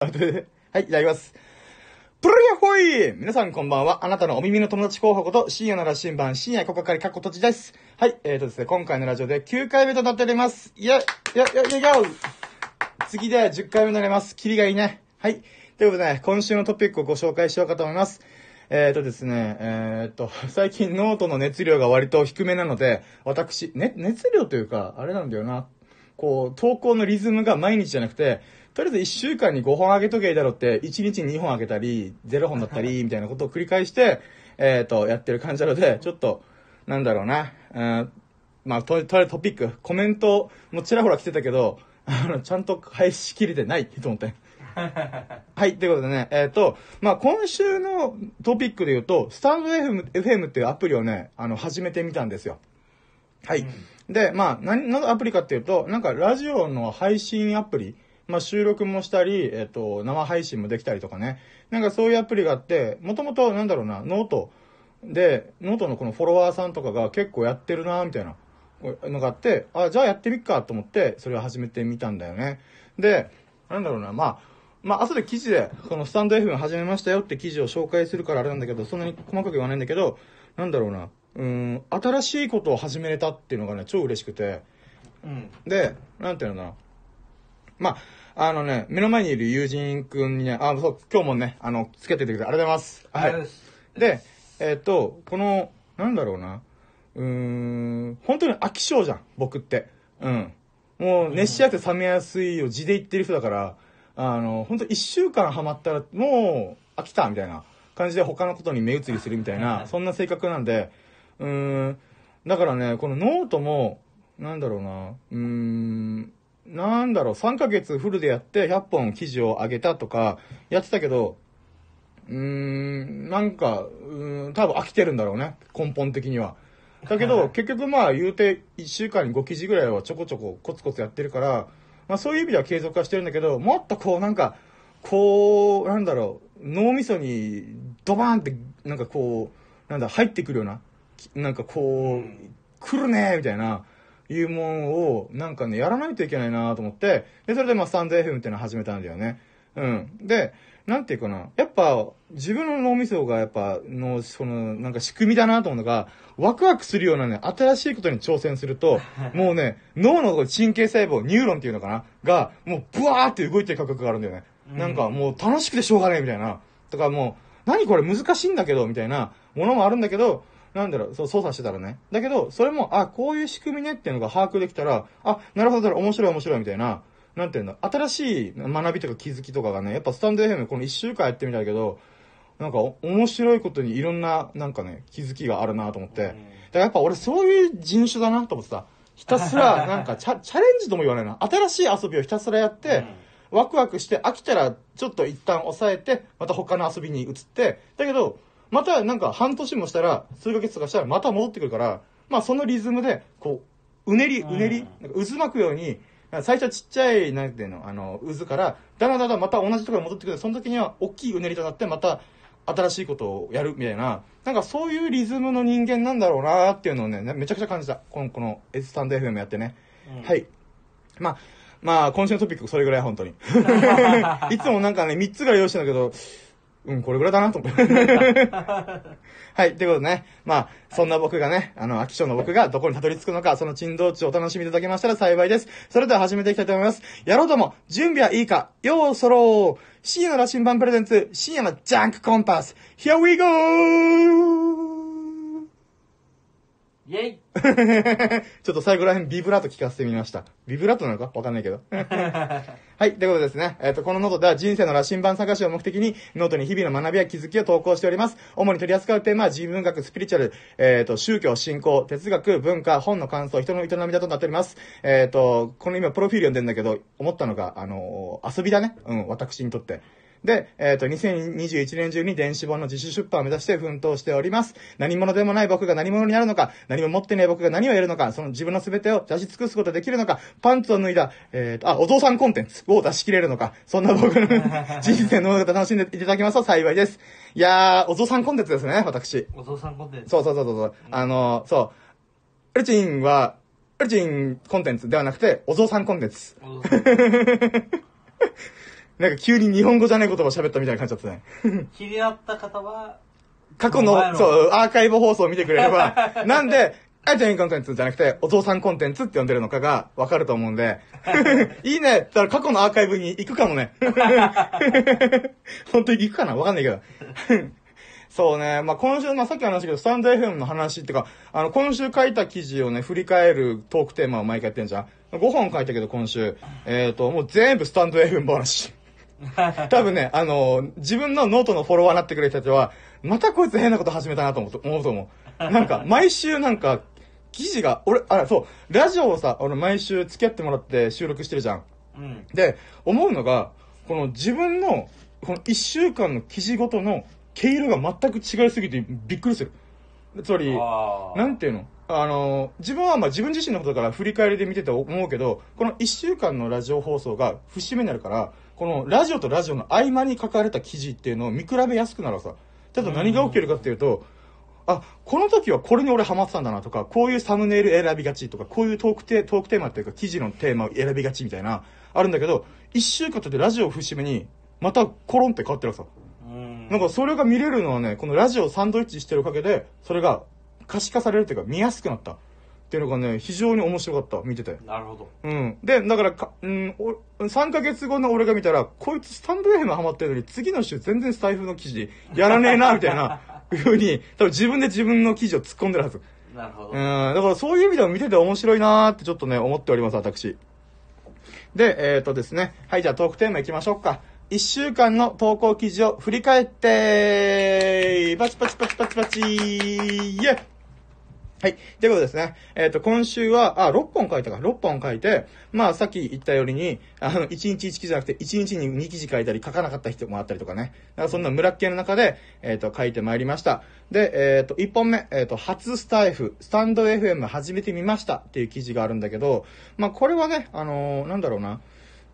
はい、いただきます。プルリアホイ皆さんこんばんは。あなたのお耳の友達候補こと、深夜の羅針盤、深夜ここからかっことちです。はい、えーとですね、今回のラジオで9回目となっております。いや、いや、いや、いや、次で10回目になります。キリがいいね。はい。ということで、ね、今週のトピックをご紹介しようかと思います。えーとですね、えーと、最近ノートの熱量が割と低めなので、私、ね、熱量というか、あれなんだよな。こう、投稿のリズムが毎日じゃなくて、とりあえず1週間に5本上げとけばいいだろうって、1日に2本上げたり、0本だったり、みたいなことを繰り返して、えーと、やってる感じなので、ちょっと、なんだろうな。うんまあ、と、とりあえずトピック、コメントもちらほら来てたけど、あの、ちゃんと返しきれてないと思って。はい、ということでね、えっ、と、まあ、今週のトピックで言うと、スタンド FM, FM っていうアプリをね、あの、始めてみたんですよ。はい。で、まあ、何のアプリかっていうと、なんかラジオの配信アプリ、まあ、収録もしたり、えっ、と、生配信もできたりとかね。なんかそういうアプリがあって、もともと、なんだろうな、ノートで、ノートのこのフォロワーさんとかが結構やってるな、みたいなのがあって、あ、じゃあやってみっかと思って、それを始めてみたんだよね。で、なんだろうな、まあ、まあ、後で記事で、このスタンド FM 始めましたよって記事を紹介するからあれなんだけど、そんなに細かく言わないんだけど、なんだろうな、うーん、新しいことを始めれたっていうのがね、超嬉しくて、うん。で、なんていうのかな。まあ、あのね、目の前にいる友人くんにね、あ、そう、今日もね、あの、つけててくれてありがとうございます。ありがとうござい。で、えっ、と、この、なんだろうな。うーん、本当に飽き性じゃん、僕って。うん。もう、熱しやすい冷めやすいを字で言ってる人だから、あの、本当一週間ハマったら、もう、飽きたみたいな感じで他のことに目移りするみたいな、そんな性格なんで、うーん、だからね、このノートも、なんだろうな、うーん、なんだろう、3ヶ月フルでやって100本記事を上げたとか、やってたけど、うーん、なんか、うーん、多分飽きてるんだろうね、根本的には。だけど、結局まあ言うて1週間に5記事ぐらいはちょこちょこコツコツやってるから、まあそういう意味では継続はしてるんだけど、もっとこうなんか、こう、なんだろう、脳みそにドバーンって、なんかこう、なんだ、入ってくるような、きなんかこう、来るねみたいな、いうもんを、なんかね、やらないといけないなと思って、で、それでまあスタンド FM っていうのを始めたんだよね。うん。で、なんていうかな、やっぱ、自分の脳みそがやっぱ、の、その、なんか仕組みだなと思うのが、ワクワクするようなね、新しいことに挑戦すると、もうね、脳の神経細胞、ニューロンっていうのかなが、もうブワーって動いてる感覚があるんだよね。なんかもう楽しくてしょうがないみたいな。とかもう、何これ難しいんだけど、みたいなものもあるんだけど、なんだろう、そう、操作してたらね。だけど、それも、あ、こういう仕組みねっていうのが把握できたら、あ、なるほど、面白い面白いみたいな、なんていうんだ、新しい学びとか気づきとかがね、やっぱスタンド FM この一週間やってみたけど、なんかお面白いことにいろんな、なんかね、気づきがあるなと思って。だからやっぱ俺そういう人種だなと思ってさ、ひたすら、なんかチャチャレンジとも言わないな。新しい遊びをひたすらやって、ワクワクして飽きたらちょっと一旦抑えて、また他の遊びに移って、だけど、またなんか半年もしたら、数ヶ月とかしたらまた戻ってくるから、まあそのリズムで、こう、うねり、うねり、なんか渦巻くように、最初はちっちゃい、なんていうの、あの、渦から、だんだんだんだんまた同じところに戻ってくる。その時には、大きいうねりとなって、また、新しいことをやるみたいな、なんかそういうリズムの人間なんだろうなっていうのをね、めちゃくちゃ感じた。この、この、スタンド FM やってね。はい。まあ、まあ、今週のトピックそれぐらい、本当に。いつもなんかね、3つぐらい用意してんだけど、うん、これぐらいだなと思って。はい、ということでね。まあ、そんな僕がね、あの、飽き性の僕がどこにたどり着くのか、その珍道中をお楽しみいただけましたら幸いです。それでは始めていきたいと思います。やろうとも、準備はいいか、ようそろう深夜の羅針盤プレゼンツ、深夜のジャンクコンパス、Here we go! イェイ ちょっと最後ら辺ビブラート効かせてみました。ビブラートなのか？わかんないけど。はい。ということでですね。えっ、と、このノートでは人生の羅針盤探しを目的に、ノートに日々の学びや気づきを投稿しております。主に取り扱うテーマは人文学、スピリチュアル、えっ、と、宗教、信仰、哲学、文化、本の感想、人の営みだとなっております。えっ、と、この今、プロフィール読んでんだけど、思ったのが、あの遊びだね。うん、私にとって。で、えっ、と、2021年中に電子本の自主出版を目指して奮闘しております。何者でもない僕が何者になるのか、何も持ってない僕が何をやるのか、その自分の全てを出し尽くすことができるのか、パンツを脱いだ、えっ、と、あ、お父さんコンテンツを出し切れるのか、そんな僕の 人生の楽しんでいただきますと幸いです。いやー、お父さんコンテンツですね、私。お父さんコンテンツ？そうそうそうそう。あのそう。エルチンは、エルチンコンテンツではなくて、お父さんコンテンツ。なんか急に日本語じゃない言葉喋ったみたいな感じだったね。気になった方は、過去のそう、アーカイブ放送を見てくれれば、なんで、あえてコンテンツじゃなくて、お父さんコンテンツって呼んでるのかがわかると思うんで、いいねだから過去のアーカイブに行くかもね。本当に行くかなわかんないけど。そうね。まあ、今週、まあ、さっき話したけど、 stand.fm の話っていうか、あの、今週書いた記事をね、振り返るトークテーマを毎回やってんじゃん。5本書いたけど、今週。えっ、と、もう全部 stand.fm 話。多分ね、あの、自分のノートのフォロワーになってくれた人は、またこいつ変なこと始めたなと思うと思うと思う。なんか、毎週なんか、記事が、俺、あ、そう、ラジオをさ、俺毎週付き合ってもらって収録してるじゃん。うん。で、思うのが、この自分の、この一週間の記事ごとの毛色が全く違いすぎてびっくりする。つまり、なんていうの？あの、自分はまあ自分自身のことだから振り返りで見てて思うけど、この一週間のラジオ放送が節目になるから、このラジオとラジオの合間に書かれた記事っていうのを見比べやすくなるわさ。ただ何が起きるかっていうと、あ、この時はこれに俺ハマってたんだなとか、こういうサムネイル選びがちとか、こういうトークテトークテーマっていうか記事のテーマを選びがちみたいな、あるんだけど、一週間経ってラジオを節目に、またコロンって変わってるわさ。うん。なんかそれが見れるのはね、このラジオをサンドイッチしてるおかげで、それが可視化されるというか見やすくなった。っていうのがね、非常に面白かった、見てて。なるほど。うん。で、だからか、うん、お3ヶ月後の俺が見たら、こいつスタンド FM ハマってるのに、次の週全然スタイフの記事やらねえな、みたいな、ふうに、多分自分で自分の記事を突っ込んでるはず。なるほど。うん、だからそういう意味でも見てて面白いなーってちょっとね、思っております、私。で、えっ、ー、とですね。はい、じゃあトークテーマ行きましょうか。一週間の投稿記事を振り返ってパチパチパチパチパチイェイはい。ということですね。えっ、と、今週は、あ、6本書いたか。6本書いて、まあ、さっき言ったように、あの、1日1記事じゃなくて、1日に2記事書いたり、書かなかった人もあったりとかね。だからそんな村っ気の中で、えっ、と、書いてまいりました。で、えっ、と、1本目、えっ、と、初スタイフ、スタンド FM 始めてみましたっていう記事があるんだけど、まあ、これはね、あのなんだろうな。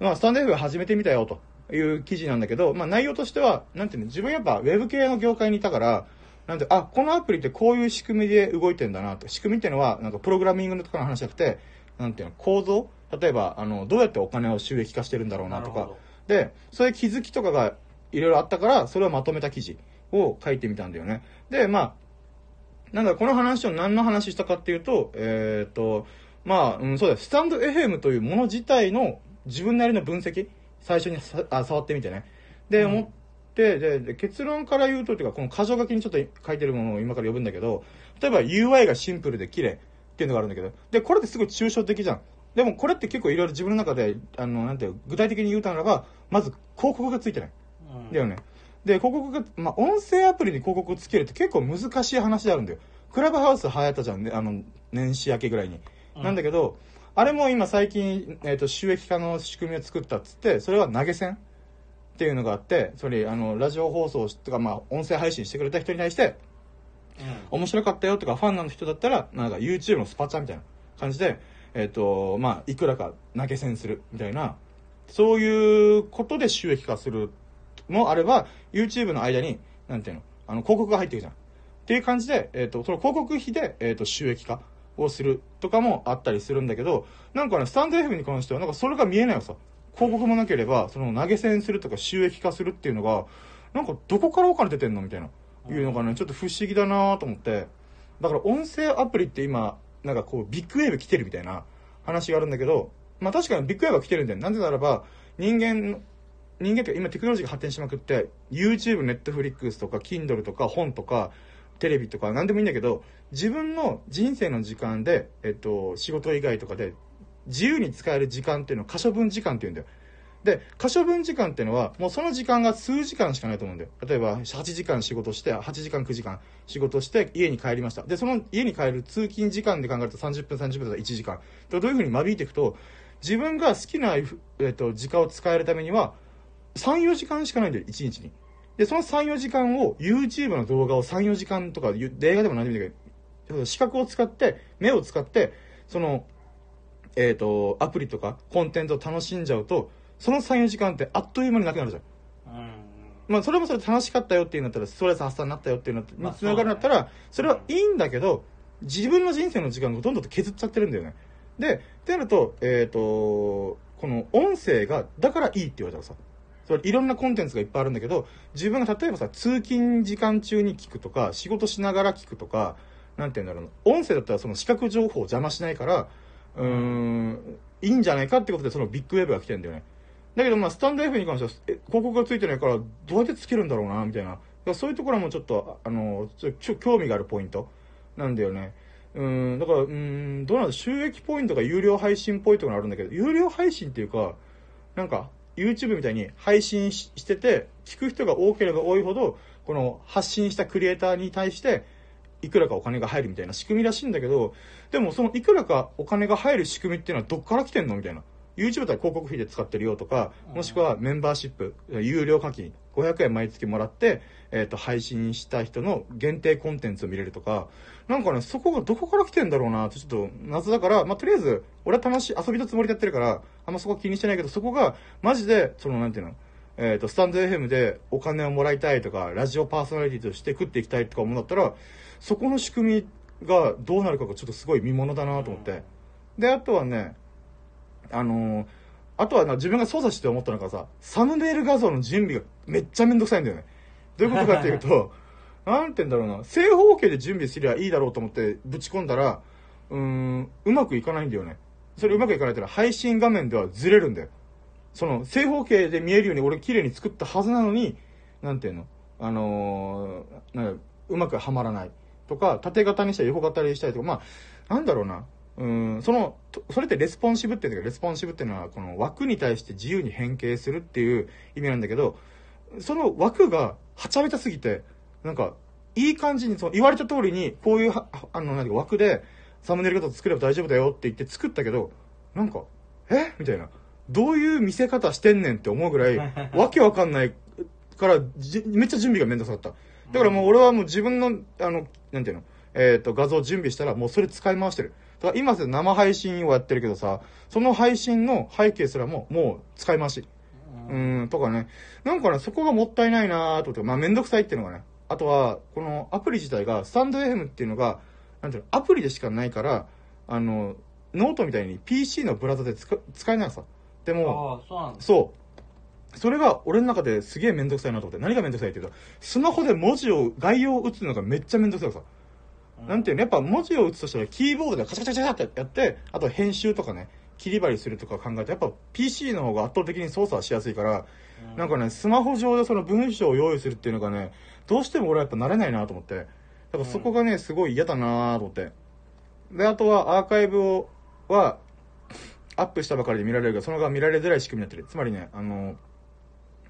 まあ、スタンド FM 始めてみたよという記事なんだけど、まあ、内容としては、なんていうの、自分やっぱウェブ系の業界にいたから、なんで、あ、このアプリってこういう仕組みで動いてんだなと。仕組みっていうのは、なんかプログラミングとかの話じゃなくて、なんていうの、構造？例えば、あの、どうやってお金を収益化してるんだろうなとか。で、そういう気づきとかがいろいろあったから、それをまとめた記事を書いてみたんだよね。で、まあ、なんだ、この話を何の話したかっていうと、えーっと、まあ、うん、そうだよ、スタンド FM というもの自体の自分なりの分析、最初にさあ触ってみてね。で、うん思って、で、で結論から言うと、っていうか、この箇条書きにちょっと書いてるものを今から呼ぶんだけど、例えば UI がシンプルで綺麗っていうのがあるんだけど、で、これってすごい抽象的じゃん。でもこれって結構いろいろ自分の中で、あの、なんていう、具体的に言うたならば、まず広告がついてない。うんだよね。で、広告が、まあ、音声アプリに広告をつけるって結構難しい話であるんだよ。クラブハウス流行ったじゃんね、あの、年始明けぐらいに。うんなんだけど、あれも今最近、えっ、と、収益化の仕組みを作ったっつって、それは投げ銭っていうのがあって、それ、あの、ラジオ放送とか、まあ、音声配信してくれた人に対して、うん。面白かったよとか、ファンの人だったら、なんか YouTube のスパチャみたいな感じで、えっ、と、まあ、いくらか投げ銭するみたいな、そういうことで収益化するもあれば、YouTube の間に、なんていうの、あの、広告が入ってるじゃん。っていう感じで、えっ、と、その広告費で、えっ、と、収益化をするとかもあったりするんだけど、なんかね、スタンド F に関しては、なんかそれが見えないよさ。広告もなければ、その投げ銭するとか収益化するっていうのが、なんかどこからお金出てんのみたいな。いうのがね、ちょっと不思議だなと思って。だから音声アプリって今、なんかこう、ビッグウェーブ来てるみたいな話があるんだけど、まあ確かにビッグウェーブは来てるんだよ。なぜならば、人間の、人間って今テクノロジーが発展しまくって、YouTube、Netflix とか Kindle とか本とか、テレビとか何でもいいんだけど、自分の人生の時間で、えっと、仕事以外とかで、自由に使える時間っていうのを可処分時間って言うんだよ。で、可処分時間っていうのは、もうその時間が数時間しかないと思うんだよ。例えば、8時間仕事して、8時間9時間仕事して、家に帰りました。で、その家に帰る通勤時間で考えると30分、30分だったら1時間。どういうふうに間引いていくと、自分が好きな、えっと、時間を使えるためには、3、4時間しかないんだよ、1日に。で、その3、4時間を、YouTube の動画を3、4時間とか、映画でも何でもいいんだけど、視覚を使って、目を使って、その、えっ、と、アプリとかコンテンツを楽しんじゃうと、その3、4時間ってあっという間になくなるじゃん。うん。まあ、それもそれで楽しかったよっていうんだったら、ストレス発散になったよっていうのまあにつながるんだったら、それはいいんだけど、自分の人生の時間をどんどんと削っちゃってるんだよね。で、ってなると、えっ、と、この音声が、だからいいって言われたらさ、それいろんなコンテンツがいっぱいあるんだけど、自分が例えばさ、通勤時間中に聞くとか、仕事しながら聞くとか、なんて言うんだろうな。音声だったらその視覚情報を邪魔しないから、うーん、いいんじゃないかってことでそのビッグウェブが来てるんだよね。だけどまあ、スタンド F に関しては、え広告がついてないから、どうやってつけるんだろうな、みたいな。そういうところもちょっと、あの、ちょちょ興味があるポイントなんだよね。うん、だから、うん、どうなんだ収益ポイントが有料配信ポイントがあるんだけど、有料配信っていうか、なんか、YouTube みたいに配信ししてて、聞く人が多ければ多いほど、この発信したクリエイターに対して、いくらかお金が入るみたいな仕組みらしいんだけど、でもそのいくらかお金が入る仕組みっていうのはどっから来てんのみたいな。YouTube だったら広告費で使ってるよとか、もしくはメンバーシップ、有料課金、500円毎月もらって、えっ、と、配信した人の限定コンテンツを見れるとか、なんかね、そこがどこから来てんだろうなってちょっと謎だから、まあ、とりあえず、俺は楽しい、遊びのつもりでやってるから、あんまそこは気にしてないけど、そこが、マジで、その、なんていうの、えっ、と、スタンド FM でお金をもらいたいとか、ラジオパーソナリティとして食っていきたいとか思うんだったら、そこの仕組みがどうなるかがちょっとすごい見ものだなと思って。で、あとはね、あのーあとはな、自分が操作して思ったのがさ、サムネイル画像の準備がめっちゃめんどくさいんだよね。どういうことかっていうと、なんて言うんだろうな、正方形で準備すりゃいいだろうと思ってぶち込んだら、うーん、うまくいかないんだよね。それうまくいかないってのは配信画面ではずれるんだよ。その、正方形で見えるように俺綺麗に作ったはずなのに、なんていうの？あのーなんうまくはまらない。とか、縦型にしたり横型にしたりとか、まあ、なんだろうな。うん、その、それってレスポンシブって言うんだけど、レスポンシブっていうのは、この枠に対して自由に変形するっていう意味なんだけど、その枠がはちゃめちゃすぎて、なんか、いい感じに、その言われた通りに、こういうは、あの、なんか枠で、サムネイル画像作れば大丈夫だよって言って作ったけど、なんか、え？みたいな。どういう見せ方してんねんって思うぐらい、わけわかんないから、じめっちゃ準備がめんどくさかった。だからもう俺はもう自分の、あの、なんていうの、えっ、と、画像準備したらもうそれ使い回してる。だから今生配信をやってるけどさ、その配信の背景すらももう使い回し。うーん、とかね。なんかね、そこがもったいないなーと思って、まあめんどくさいっていうのがね。あとは、このアプリ自体が、 stand.fm っていうのが、なんていうの、アプリでしかないから、あの、ノートみたいに PC のブラウザで使使えないさ。でも、ああ、そうなんだ。そう。それが俺の中ですげえめんどくさいなと思って。何がめんどくさいっていうと、スマホで文字を、概要を打つのがめっちゃめんどくさいさ。なんていうの、やっぱ文字を打つとしたらキーボードでカチャカチャカチャってやって、あと編集とかね、切り張りするとか考えて、やっぱ PC の方が圧倒的に操作しやすいから、うんなんかね、スマホ上でその文章を用意するっていうのがね、どうしても俺はやっぱ慣れないなと思って。だからそこがね、すごい嫌だなと思って。で、あとはアーカイブを、は、アップしたばかりで見られるが、そのが見られづらい仕組みになってる。つまりね、あの、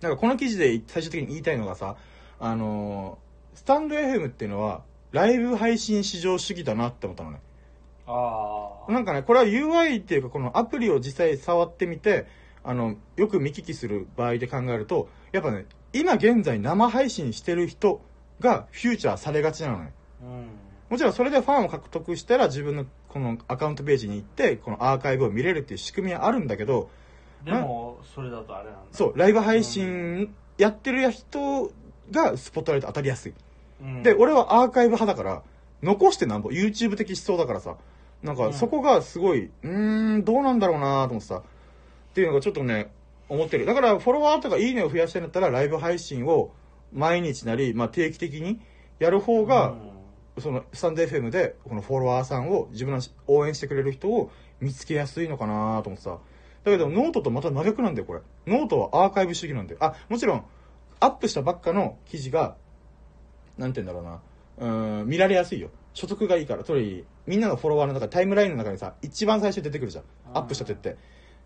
なんかこの記事で最終的に言いたいのがさ、あの、スタンド FM っていうのは、ライブ配信至上主義だなって思ったのね。ああ。なんかね、これは UI っていうか、このアプリを実際触ってみて、あの、よく見聞きする場合で考えると、やっぱね、今現在生配信してる人がフューチャーされがちなのね。うん。もちろんそれでファンを獲得したら自分のこのアカウントページに行って、このアーカイブを見れるっていう仕組みはあるんだけど、でも、それだとあれなんだ。そう、ライブ配信やってる人がスポットライト当たりやすい。うん。で、俺はアーカイブ派だから、残してなんぼ、YouTube 的思想だからさ、なんかうんそこがすごい、うーん、どうなんだろうなと思ってさ、っていうのがちょっとね、思ってる。だからフォロワーとかいいねを増やしたいんだったら、ライブ配信を毎日なり、まあ定期的にやる方が、うんそのスタンド FM でこのフォロワーさんを自分の応援してくれる人を見つけやすいのかなと思ってさ。だけどノートとまた真逆なんだよ、これ。ノートはアーカイブ主義なんだよ。あ、もちろん、アップしたばっかの記事が、なんて言うんだろうな。うーん、見られやすいよ。初速がいいから。つまり、みんなのフォロワーの中、タイムラインの中にさ、一番最初に出てくるじゃんアップしたてって。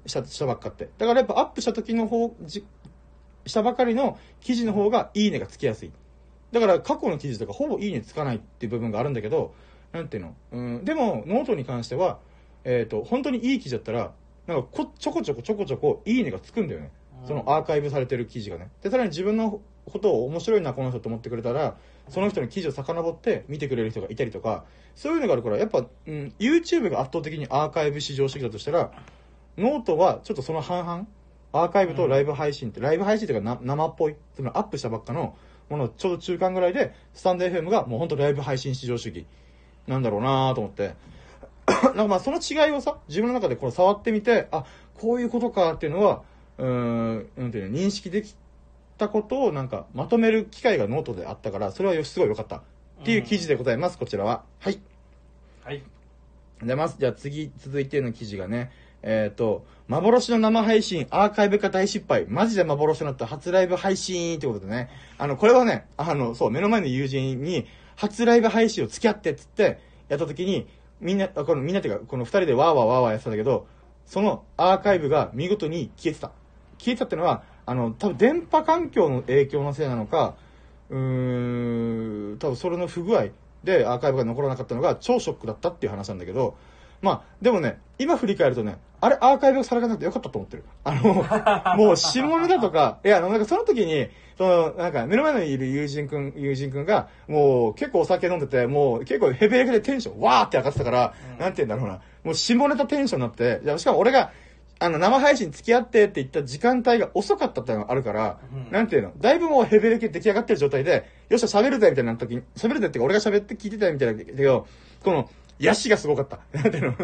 した、したばっかって。だからやっぱアップした時の方、じ、したばかりの記事の方がいいねがつきやすい。だから過去の記事とかほぼいいねつかないっていう部分があるんだけど、なんていうの？うん、でも、ノートに関しては、えっ、と、本当にいい記事だったら、なんかこ、ちょこちょこちょこちょこいいねがつくんだよね。そのアーカイブされてる記事がね。で、さらに自分のことを面白いな、この人と思ってくれたら、その人の記事を遡って見てくれる人がいたりとか、そういうのがあるから、やっぱ、うん、YouTube が圧倒的にアーカイブ至上主義だとしたら、ノートはちょっとその半々、アーカイブとライブ配信って、ライブ配信っていうかな生っぽい、つまりアップしたばっかのもの、ちょうど中間ぐらいで、スタンド FM がもうほんとライブ配信至上主義なんだろうなと思って。なんかまあその違いをさ、自分の中でこう触ってみて、あ、こういうことかっていうのは、うーん、なんていうの、認識できたことをなんかまとめる機会がノートであったから、それはすごい良かった。っていう記事でございます、こちらは。はい。はい。でます。じゃあ次、続いての記事がね、えっ、と、幻の生配信、アーカイブ化大失敗、マジで幻となった初ライブ配信ってことでね、あの、これはね、あの、そう、目の前の友人に、初ライブ配信を付き合ってっつって、やった時に、みんな、あこのみんなっていうか、この二人でワーワーワーワーやってたんだけど、そのアーカイブが見事に消えてた。消えてたってのは、あの、多分電波環境の影響のせいなのか、うーん、多分それの不具合でアーカイブが残らなかったのが超ショックだったっていう話なんだけど、まあ、でもね、今振り返るとね、あれアーカイブされなくてよかったと思ってる。あの、もう下ネタとか、いや、なんかその時に、その、なんか目の前にいる友人くん、友人くんが、もう結構お酒飲んでて、もう結構ヘベレケでテンションわーって上がってたから、うん。なんて言うんだろうな、もう下ネタテンションになって、いやしかも俺が、あの、生配信付き合ってって言った時間帯が遅かったっていうのがあるから、うん。なんていうのだいぶもうヘベレケ出来上がってる状態で、よっしゃ喋るぜみたいな時に、喋るぜってか俺が喋って聞いてたみたいだけど、この、ヤシがすごかった。なんていうの？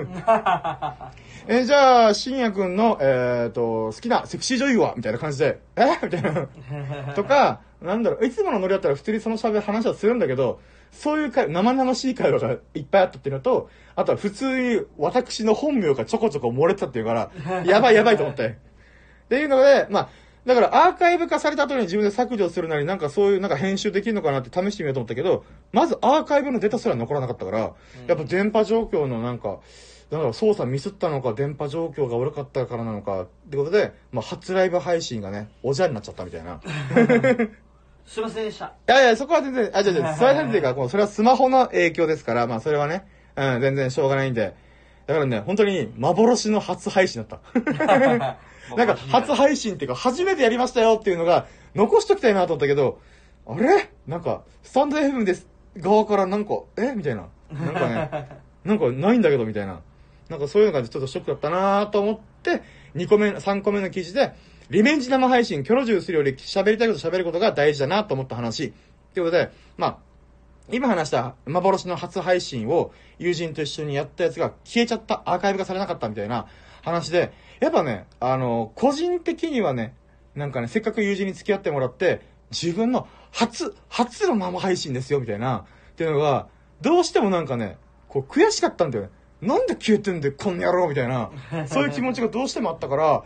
えーじゃあ、深夜くんの、えっ、と、好きなセクシー女優は？みたいな感じで、え？みたいな。とか、なんだろう、いつものノリだったら普通にその喋る話はするんだけど、そういう会生々しい会話がいっぱいあったっていうのと、あとは普通に私の本名がちょこちょこ漏れてたっていうから、やばいやばいと思って。っていうので、まあ、だからアーカイブ化された後に自分で削除するなり、なんかそういうなんか編集できるのかなって試してみようと思ったけど、まずアーカイブのデータすら残らなかったから、やっぱ電波状況のなんか、だから操作ミスったのか、電波状況が悪かったからなのか、ってことで、まあ、初ライブ配信がね、おじゃになっちゃったみたいな。すいませんでした。いやいや、そこは全然、あ、じゃじゃそれはなんていうか、それはスマホの影響ですから、まあそれはね、うん、全然しょうがないんで。だからね、本当に幻の初配信だった。なんか、初配信っていうか、初めてやりましたよっていうのが、残しときたいなと思ったけど、あれ？なんか、スタンド FM です側からなんか、え？みたいな。なんかね、なんかないんだけど、みたいな。なんかそういうのがちょっとショックだったなと思って、2個目、3個目の記事で、リベンジ生配信、キョロジューするより喋りたいこと喋ることが大事だなと思った話。ということで、まあ、今話した幻の初配信を友人と一緒にやったやつが消えちゃった、アーカイブがされなかったみたいな話で、やっぱね、あの、個人的にはね、なんかね、せっかく友人に付き合ってもらって、自分の初、初の生配信ですよ、みたいな、っていうのが、どうしてもなんかね、こう悔しかったんだよね。なんで消えてんだよ、こんな野郎みたいな、そういう気持ちがどうしてもあったから、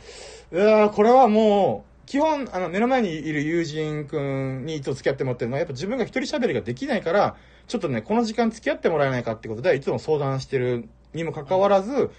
いやこれはもう、基本、あの、目の前にいる友人くんにいつも付き合ってもらってるのは、やっぱ自分が一人喋りができないから、ちょっとね、この時間付き合ってもらえないかってことで、いつも相談してるにもかかわらず、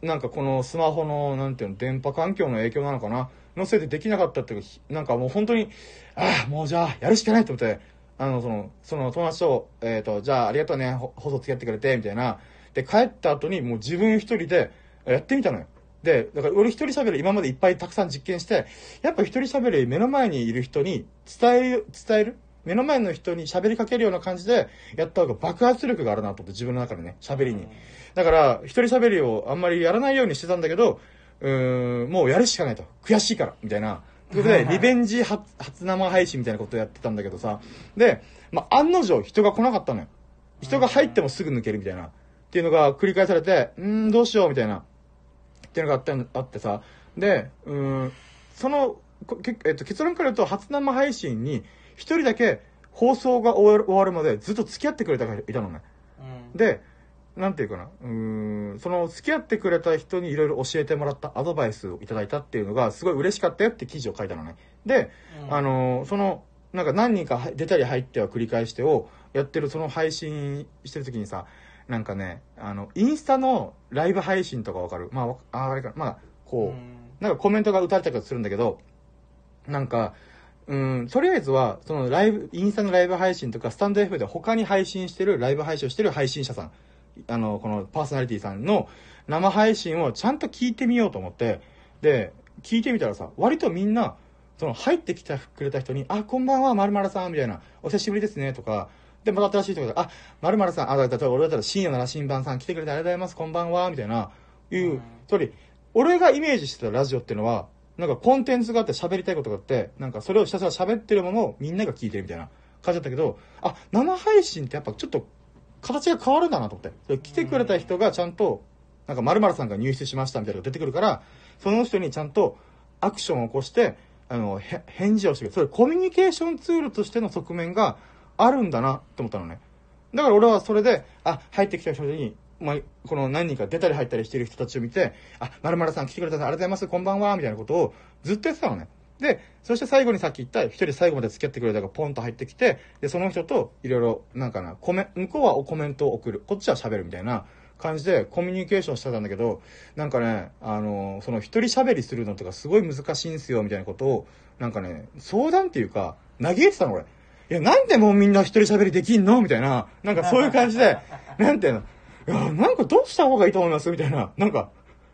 なんかこのスマホの、なんていうの、電波環境の影響なのかなのせいでできなかったっていうか、なんかもう本当に、ああ、もうじゃあ、やるしかないと思って、あの、その、その友達と、えっ、と、じゃあありがとうね、ほ放送付き合ってくれて、みたいな。で、帰った後にもう自分一人でやってみたのよ。で、だから俺一人喋り今までいっぱいたくさん実験して、やっぱ一人喋り目の前にいる人に伝える、伝える？目の前の人に喋りかけるような感じでやった方が爆発力があるなと思って自分の中でね、喋りに。だから、一人喋りをあんまりやらないようにしてたんだけど、うーん、もうやるしかないと。悔しいから、みたいな。ということで、リベンジ初初生配信みたいなことをやってたんだけどさ。で、まあ、案の定人が来なかったのよ。人が入ってもすぐ抜けるみたいな。っていうのが繰り返されて、うーん、どうしようみたいな。っていうのがあってあってさ。で、うーん、その、えっと、結論から言うと、初生配信に一人だけ放送が終わる終わるまでずっと付き合ってくれた人がいたのね。うん。で、なんていうかな、うーん、その付き合ってくれた人にいろいろ教えてもらったアドバイスをいただいたっていうのがすごい嬉しかったよって記事を書いたのね。で、うんあの、その、なんか何人かは出たり入っては繰り返してをやってるその配信してる時にさ、なんかね、あの、インスタのライブ配信とかわかる？まあわ、ああれか、まあ、こう、うん。なんかコメントが打たれたりするんだけど、なんか、うん、とりあえずは、そのライブ、インスタのライブ配信とか、スタンド F で他に配信してる、ライブ配信をしてる配信者さん、あの、このパーソナリティさんの生配信をちゃんと聞いてみようと思って、で、聞いてみたらさ、割とみんな、その入ってきてくれた人に、あ、こんばんは、まるまるさん、みたいな、お久しぶりですね、とか、で、また新しい人が、あ、まるまるさん、あ、だから俺だったら深夜なら新番さん来てくれてありがとうございます、こんばんは、みたいな、いう、うん。通り、俺がイメージしてたラジオっていうのは、なんかコンテンツがあって喋りたいことがあって、なんかそれをひたすら喋ってるものをみんなが聞いてるみたいな感じだったけど、あ、生配信ってやっぱちょっと形が変わるんだなと思って。来てくれた人がちゃんと、なんか〇〇さんが入室しましたみたいなのが出てくるから、その人にちゃんと、アクションを起こして、あの、へ返事をしてくれる。それコミュニケーションツールとしての側面があるんだなって思ったのね。だから俺はそれで、あ、入ってきた人に、まあ、この何人か出たり入ったりしてる人たちを見て、あ、まるまるさん来てくれたんでありがとうございます、こんばんは、みたいなことをずっとやってたのね。で、そして最後にさっき言った、一人最後まで付き合ってくれたがポンと入ってきて、で、その人といろいろ、なんかな、コメ、向こうはコメントを送る、こっちは喋るみたいな感じでコミュニケーションしてたんだけど、なんかね、あの、その一人喋りするのとかすごい難しいんすよ、みたいなことを、なんかね、相談っていうか、嘆いてたの俺。いや、なんでもうみんな一人喋りできんの？みたいな、なんかそういう感じで、なんていうの、いや、なんかどうした方がいいと思います？みたいな、なんか、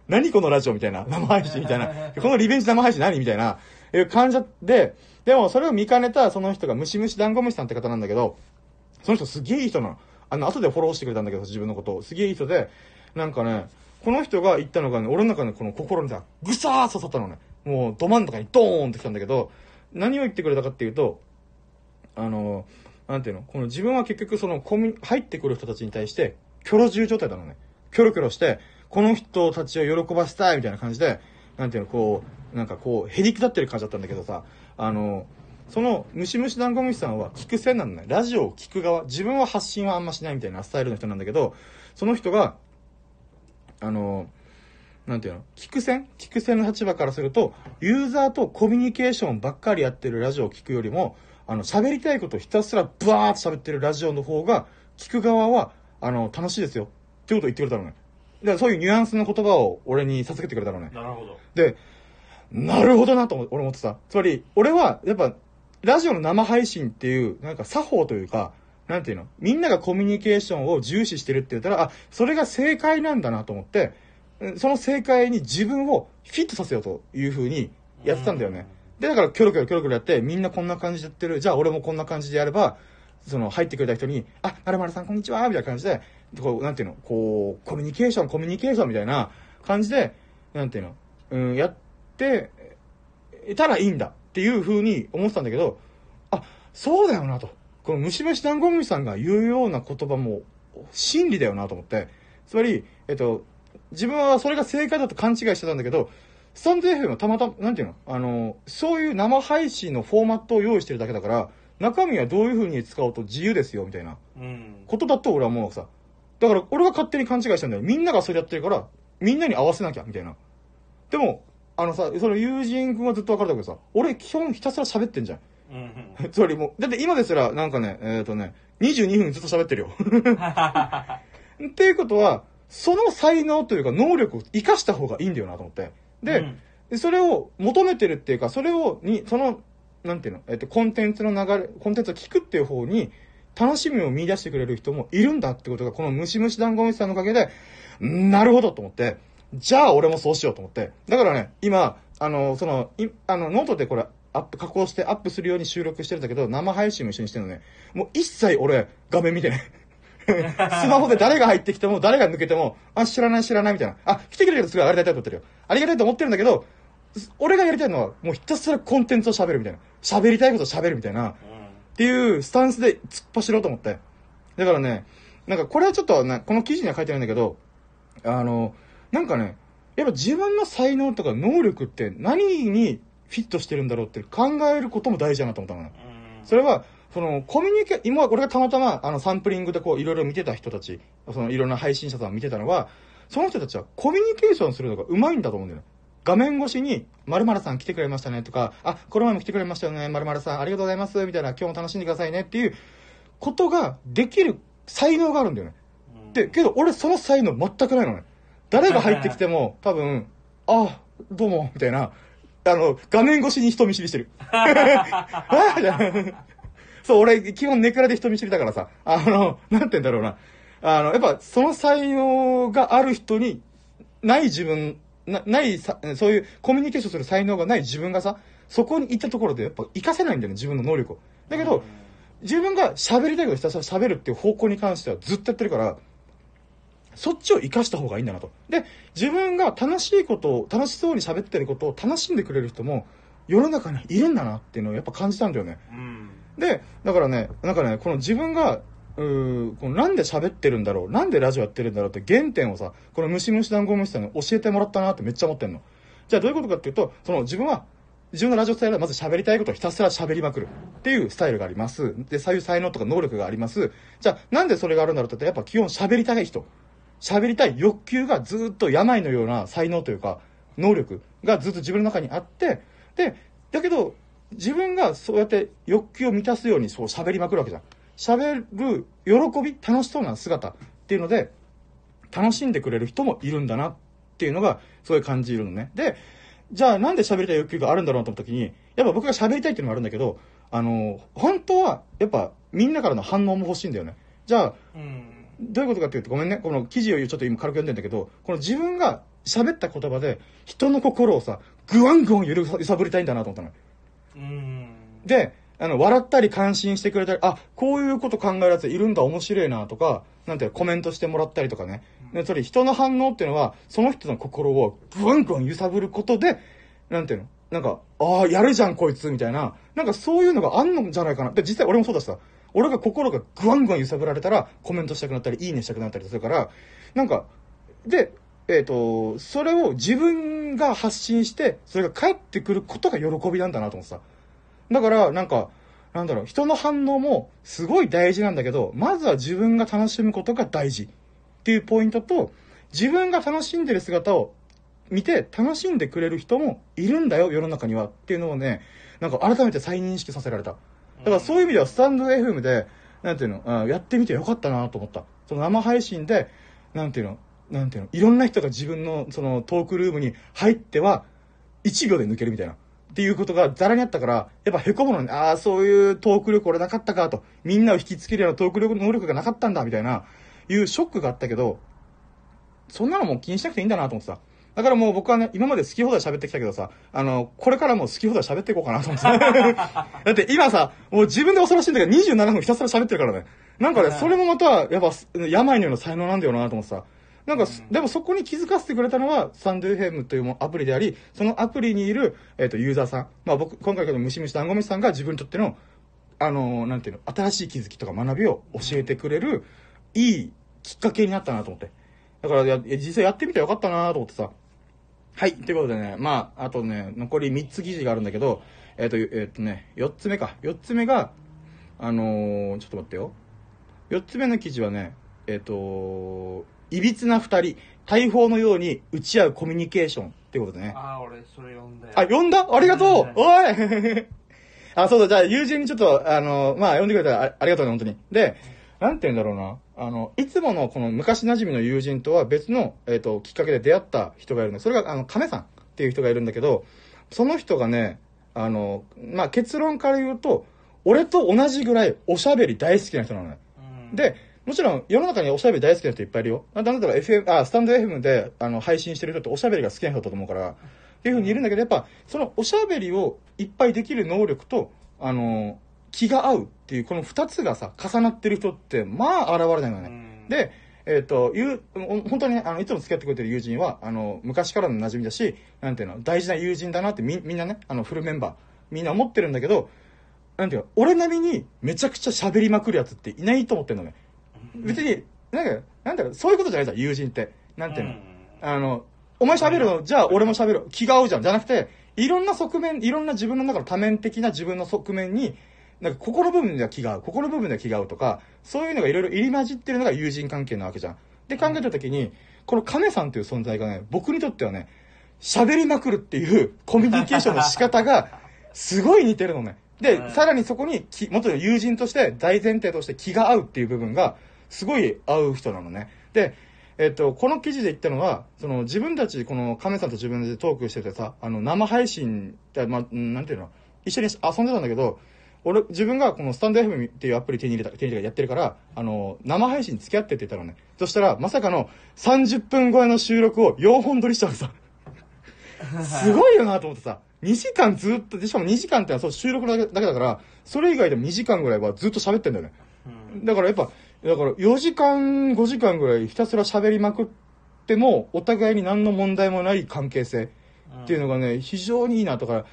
何このラジオみたいな、生配信みたいな、このリベンジ生配信何？みたいな、いう感じで、でもそれを見かねたその人がムシムシダンゴムシさんって方なんだけど、その人すげえいい人なの。あの、後でフォローしてくれたんだけど、自分のことを。すげえいい人で、なんかね、この人が言ったのがね、俺の中でこの心にさ、ぐさー刺さったのね。もう、ど真ん中にドーンってきたんだけど、何を言ってくれたかっていうと、あの、なんていうのこの自分は結局そのコミ入ってくる人たちに対して、キョロ重状態なのね。キョロキョロして、この人たちを喜ばせたいみたいな感じで、なんていうの、こう、なんかこう、へりくだってる感じだったんだけどさ、あの、その、ムシムシダンゴムシさんは聞く線なのね。ラジオを聞く側。自分は発信はあんましないみたいなスタイルの人なんだけど、その人が、あの、なんていうの聞く線？聞く線の立場からすると、ユーザーとコミュニケーションばっかりやってるラジオを聞くよりも、あの、喋りたいことをひたすらブワーっと喋ってるラジオの方が、聞く側は、あの、楽しいですよ。ってことを言ってくれたのね。で、そういうニュアンスの言葉を俺に授けてくれたのね。なるほど。で、なるほどなと思俺思ってた。つまり、俺は、やっぱ、ラジオの生配信っていう、なんか作法というか、なんていうの？みんながコミュニケーションを重視してるって言ったら、あ、それが正解なんだなと思って、うんその正解に自分をフィットさせようという風にやってたんだよね。で、だから、キョロキョロキョロキョロやって、みんなこんな感じでやってる。じゃあ、俺もこんな感じでやれば、その、入ってくれた人に、あ、まるまるさんこんにちはみたいな感じで、こう、なんていうのこう、コミュニケーション、コミュニケーションみたいな感じで、なんていうのうん、やって、たらいいんだっていう風に思ってたんだけど、あ、そうだよなと。このムシムシダンゴムシさんが言うような言葉も真理だよなと思って。つまり、えっと、自分はそれが正解だと勘違いしてたんだけど、スタンド FM はたまたま、なんていうのあの、そういう生配信のフォーマットを用意してるだけだから、中身はどういう風に使おうと自由ですよ、みたいなうん。ことだと俺は思うさ。だから俺が勝手に勘違いしたんだよ。みんながそれやってるから、みんなに合わせなきゃ、みたいな。でも、あのさ、その友人君はずっと分かるんだけどさ、俺基本ひたすら喋ってんじゃん。うん。つまりもう、だって今ですら、なんかね、えっ、とね、22分ずっと喋ってるよ。っていうことは、その才能というか能力を活かした方がいいんだよなと思って。で、うんでそれを求めてるっていうか、それを、に、その、なんていうの、えっと、コンテンツの流れ、コンテンツを聞くっていう方に、楽しみを見出してくれる人もいるんだってことが、このムシムシダンゴムシさんのおかげで、んなるほどと思って、じゃあ俺もそうしようと思って。だからね、今、あの、その、いあの、ノートでこれ、アップ、加工してアップするように収録してるんだけど、生配信も一緒にしてるのね。もう一切俺、画面見てない。スマホで誰が入ってきても、誰が抜けても、あ、知らない知らないみたいな。あ、来てくれるとすごいありがたいと思ってるよ。ありがたいと思ってるんだけど、俺がやりたいのは、もうひたすらコンテンツを喋るみたいな。喋りたいことを喋るみたいな。っていうスタンスで突っ走ろうと思って。だからね、なんかこれはちょっとね、この記事には書いてないんだけど、あの、なんかね、やっぱ自分の才能とか能力って何にフィットしてるんだろうって考えることも大事だなと思ったのね。うん。それは、その、コミュニケ、今、俺がたまたま、あの、サンプリングでこう、いろいろ見てた人たち、その、いろんな配信者さんを見てたのは、その人たちはコミュニケーションするのが上手いんだと思うんだよね。画面越しに、〇〇さん来てくれましたねとか、あ、この前も来てくれましたよね、〇〇さんありがとうございます、みたいな、今日も楽しんでくださいねっていうことができる才能があるんだよね。で、けど俺その才能全くないのね。誰が入ってきても、多分、あ、どうも、みたいな、あの、画面越しに人見知りしてる。あみたいなそう、俺、基本ネクラで人見知りだからさ、あの、なんて言うんだろうな。あの、やっぱ、その才能がある人に、ない自分、な、ないさ、そういうコミュニケーションする才能がない自分がさ、そこに行ったところでやっぱ活かせないんだよね、自分の能力を。だけど、自分が喋りたいことひたすら喋るっていう方向に関してはずっとやってるから、そっちを活かした方がいいんだなと。で、自分が楽しいことを、楽しそうに喋ってることを楽しんでくれる人も世の中にいるんだなっていうのをやっぱ感じたんだよね。うん。で、だからね、なんかね、この自分が、うーこのなんで喋ってるんだろうなんでラジオやってるんだろうって原点をさ、このムシムシダンゴムシさんに教えてもらったなってめっちゃ思ってんの。じゃあどういうことかっていうと、その自分は、自分のラジオスタイルはまず喋りたいことをひたすら喋りまくるっていうスタイルがあります。で、そういう才能とか能力があります。じゃあなんでそれがあるんだろうって言ったらやっぱ基本喋りたい人。喋りたい欲求がずっと病のような才能というか、能力がずっと自分の中にあって、で、だけど、自分がそうやって欲求を満たすようにそう喋りまくるわけじゃん。喋る喜び、楽しそうな姿っていうので、楽しんでくれる人もいるんだなっていうのが、すごい感じるのね。で、じゃあなんで喋りたい欲求があるんだろうなと思った時に、やっぱ僕が喋りたいっていうのもあるんだけど、あの、本当は、やっぱみんなからの反応も欲しいんだよね。じゃあ、うん。どういうことかっていうと、ごめんね。この記事をちょっと今軽く読んでんだけど、この自分が喋った言葉で人の心をさ、ぐわんぐわん揺さぶりたいんだなと思ったのよ。うん。で、あの、笑ったり感心してくれたり、あ、こういうこと考えるやついるんだ、面白いなとか、なんていうのコメントしてもらったりとかね。で、それ人の反応っていうのは、その人の心をぐわんぐわん揺さぶることで、なんていうの？なんか、ああ、やるじゃん、こいつ、みたいな。なんかそういうのがあんのじゃないかな。で、実際俺もそうだしさ。俺が心がぐわんぐわん揺さぶられたら、コメントしたくなったり、いいねしたくなったりするから、なんか、で、えっ、と、それを自分が発信して、それが返ってくることが喜びなんだなと思ってさ。だから、なんか、なんだろう、人の反応もすごい大事なんだけど、まずは自分が楽しむことが大事っていうポイントと、自分が楽しんでる姿を見て楽しんでくれる人もいるんだよ、世の中にはっていうのをね、なんか改めて再認識させられた。だからそういう意味ではスタンド FM で、なんていうの、あやってみてよかったなと思った。その生配信で、なんていうの、なんていうの、いろんな人が自分のそのトークルームに入っては、1秒で抜けるみたいな。っていうことがざらにあったから、やっぱ凹むのに、ああ、そういうトーク力俺なかったかと。みんなを引きつけるようなトーク力能力がなかったんだ、みたいな、いうショックがあったけど、そんなのもう気にしなくていいんだなと思ってさ。だからもう僕はね、今まで好き放題喋ってきたけどさ、あの、これからも好き放題喋っていこうかなと思ってさ。だって今さ、もう自分で恐ろしいんだけど27分ひたすら喋ってるからね。なんかね、それもまた、やっぱ、病のような才能なんだよなと思ってさ。なんか、でもそこに気づかせてくれたのは、サンドゥヘムというもアプリであり、そのアプリにいる、えっ、と、ユーザーさん。まあ僕、今回のムシムシダンゴムシさんが自分にとっての、あの、なんていうの、新しい気づきとか学びを教えてくれる、いいきっかけになったなと思って。だからや、実際やってみてよかったなと思ってさ。はい。ということでね、まあ、あとね、残り3つ記事があるんだけど、えっ、と、えっ、とね、4つ目か。4つ目が、あのーちょっと待ってよ。4つ目の記事はね、えっ、と、いびつな二人、大砲のように打ち合うコミュニケーションってことでね。ああ、俺、それ読んだよ。あ、呼んだ？ありがとううんおい あ、そうだ、じゃあ友人にちょっと、あの、まあ、呼んでくれたらあありがとうね、本当に。で、なんて言うんだろうな。あの、いつものこの昔馴染みの友人とは別の、えっ、と、きっかけで出会った人がいるんだそれが、あの、亀さんっていう人がいるんだけど、その人がね、あの、まあ、結論から言うと、俺と同じぐらいおしゃべり大好きな人なのね。うん、で、もちろん世の中におしゃべり大好きな人いっぱいいるよ。なんだったら FM、あ、スタンド FM であの配信してる人っておしゃべりが好きな人だと思うから、っていうふうにいるんだけど、やっぱそのおしゃべりをいっぱいできる能力と、あの、気が合うっていうこの二つがさ、重なってる人って、まあ現れないのね。うん、で、えっ、と、いう、本当にね、あの、いつも付き合ってくれてる友人は、あの、昔からの馴染みだし、なんていうの、大事な友人だなってみ、みんなね、あの、フルメンバー、みんな思ってるんだけど、なんていうの、俺並みにめちゃくちゃ喋りまくるやつっていないと思ってんのね。別に、なんか、なんだろう、そういうことじゃないじゃん、友人って。なんていうの、あの、お前喋るの、じゃあ俺も喋る。気が合うじゃん。じゃなくて、いろんな側面、いろんな自分の中の多面的な自分の側面に、なんか心部分では気が合う、心部分では気が合うとか、そういうのがいろいろ入り混じってるのが友人関係なわけじゃん。で考えたときに、この亀さんという存在がね、僕にとってはね、喋りまくるっていうコミュニケーションの仕方が、すごい似てるのね。で、うんさらにそこにき、もっと友人として大前提として気が合うっていう部分が、すごい合う人なのね。で、えっと、この記事で言ったのは、その自分たち、この亀さんと自分でトークしててさ、あの、生配信って、まあ、うんなんていうの、一緒に遊んでたんだけど、俺、自分がこのスタンド FM っていうアプリ手に入れた、手に入れたやってるから、あの、生配信付き合ってって言ったのね。そしたら、まさかの30分超えの収録を4本撮りしちゃうさ。すごいよなと思ってさ、2時間ずっと、でしかも2時間ってのはそう収録だけだけだから、それ以外でも2時間ぐらいはずっと喋ってんだよね。うんだからやっぱ、だから4時間、5時間ぐらいひたすら喋りまくっても、お互いに何の問題もない関係性っていうのがね、非常にいいなとか、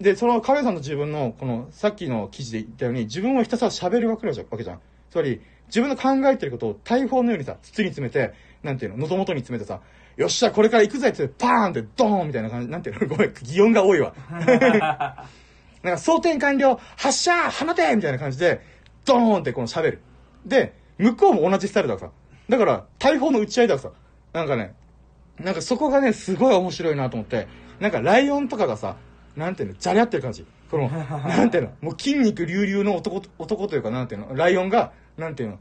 で、その亀さんと自分の、この、さっきの記事で言ったように、自分をひたすら喋るわけじゃわけじゃん。つまり、自分の考えてることを大砲のようにさ、筒に詰めて、なんていうの、喉元に詰めてさ、よっしゃ、これから行くぜって、パーンってドーンみたいな感じ、なんていうのごめん、擬音が多いわ。なんか、装填完了、発射放てみたいな感じで、ドーンってこの喋る。で、向こうも同じスタイルだからさ。だから、大砲の打ち合いだからさ。なんかね、なんかそこがね、すごい面白いなと思って、なんかライオンとかがさ、なんていうの、じゃれ合ってる感じ。この、なんていうの、もう筋肉隆々の男、男というか、なんていうの、ライオンが、なんていうの、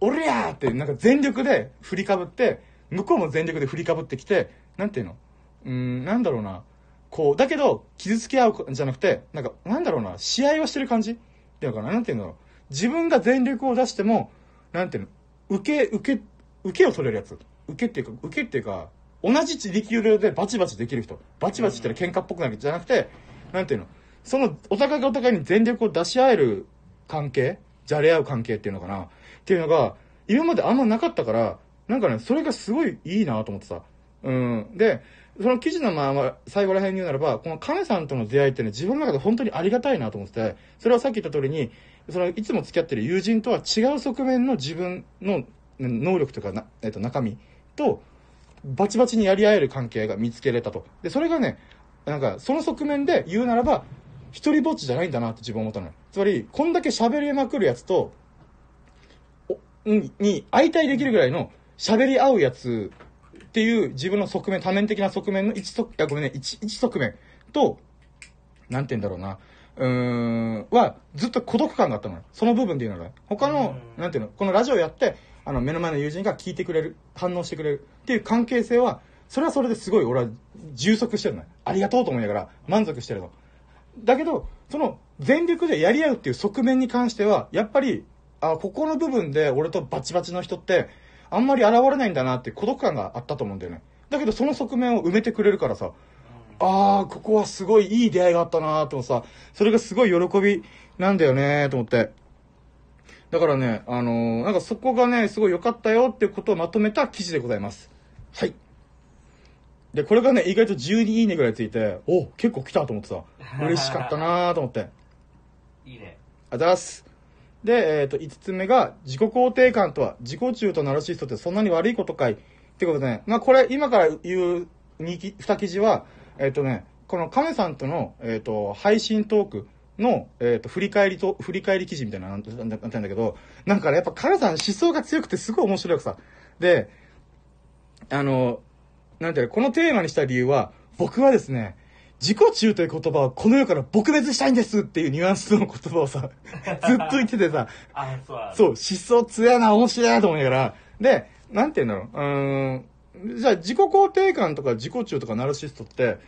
おりゃーって、なんか全力で振りかぶって、向こうも全力で振りかぶってきて、なんていうの、うーん、なんだろうな、こう、だけど、傷つけ合うんじゃなくて、なんか、なんだろうな、試合をしてる感じっていうのかな、なんていうんだろう。自分が全力を出しても、なんていうの、受け、受け、受けを取れるやつ。受けっていうか、受けっていうか、同じ地力量でバチバチできる人。バチバチしたら喧嘩っぽくなるじゃなくて、なんていうの、その、お互いがお互いに全力を出し合える関係？じゃれ合う関係っていうのかな？っていうのが、今まであんまなかったから、なんかね、それがすごいいいなと思ってさ。うん。で、その記事のまま、最後ら辺に言うならば、この亀さんとの出会いってね、自分の中で本当にありがたいなと思ってて、それはさっき言った通りに、その、いつも付き合ってる友人とは違う側面の自分の能力とかな、えっと、中身と、バチバチにやり合える関係が見つけれたと。で、それがね、なんか、その側面で言うならば、一人ぼっちじゃないんだなって自分思ったの。つまり、こんだけ喋りまくるやつと、にに相対できるぐらいの喋り合うやつっていう自分の側面、多面的な側面の一側、いやごめんね、一、一側面と、なんて言うんだろうな、うーん、は、ずっと孤独感があったのよ。その部分で言うなら。他の、うんなんていうの、このラジオやって、あの、目の前の友人が聞いてくれる、反応してくれるっていう関係性は、それはそれですごい俺は充足してるのよ。ありがとうと思いながら満足してるの。だけど、その全力でやり合うっていう側面に関しては、やっぱり、あ、ここの部分で俺とバチバチの人って、あんまり現れないんだなって孤独感があったと思うんだよね。だけどその側面を埋めてくれるからさ、ああ、ここはすごいいい出会いがあったなーとさ、それがすごい喜びなんだよねーと思って。だからね、あのーなんかそこがね、すごい良かったよっていうことをまとめた記事でございます。はい。で、これがね、意外と12いいねぐらいついて、お結構来たと思ってさ、嬉しかったなーと思って。いいね。あざっす。で、えっ、と、5つ目が、自己肯定感とは、自己中とナルシストってそんなに悪いことかいってことでね、まあこれ、今から言う2き2記事は、えっ、とね、この亀さんとの、えっ、と、配信トークの、えっ、と、振り返りと、振り返り記事みたいなのなんてなんてなんだけど、なんかね、やっぱ亀さん思想が強くてすごい面白くさ。で、あの、なんていうのこのテーマにした理由は、僕はですね、自己中という言葉をこの世から撲滅したいんですっていうニュアンスの言葉をさ、ずっと言っててさ、あ、そうだ。そう、思想強いな、面白いなと思いながら、で、なんて言うんだろう、うーん、じゃあ自己肯定感とか自己中とかナルシストって、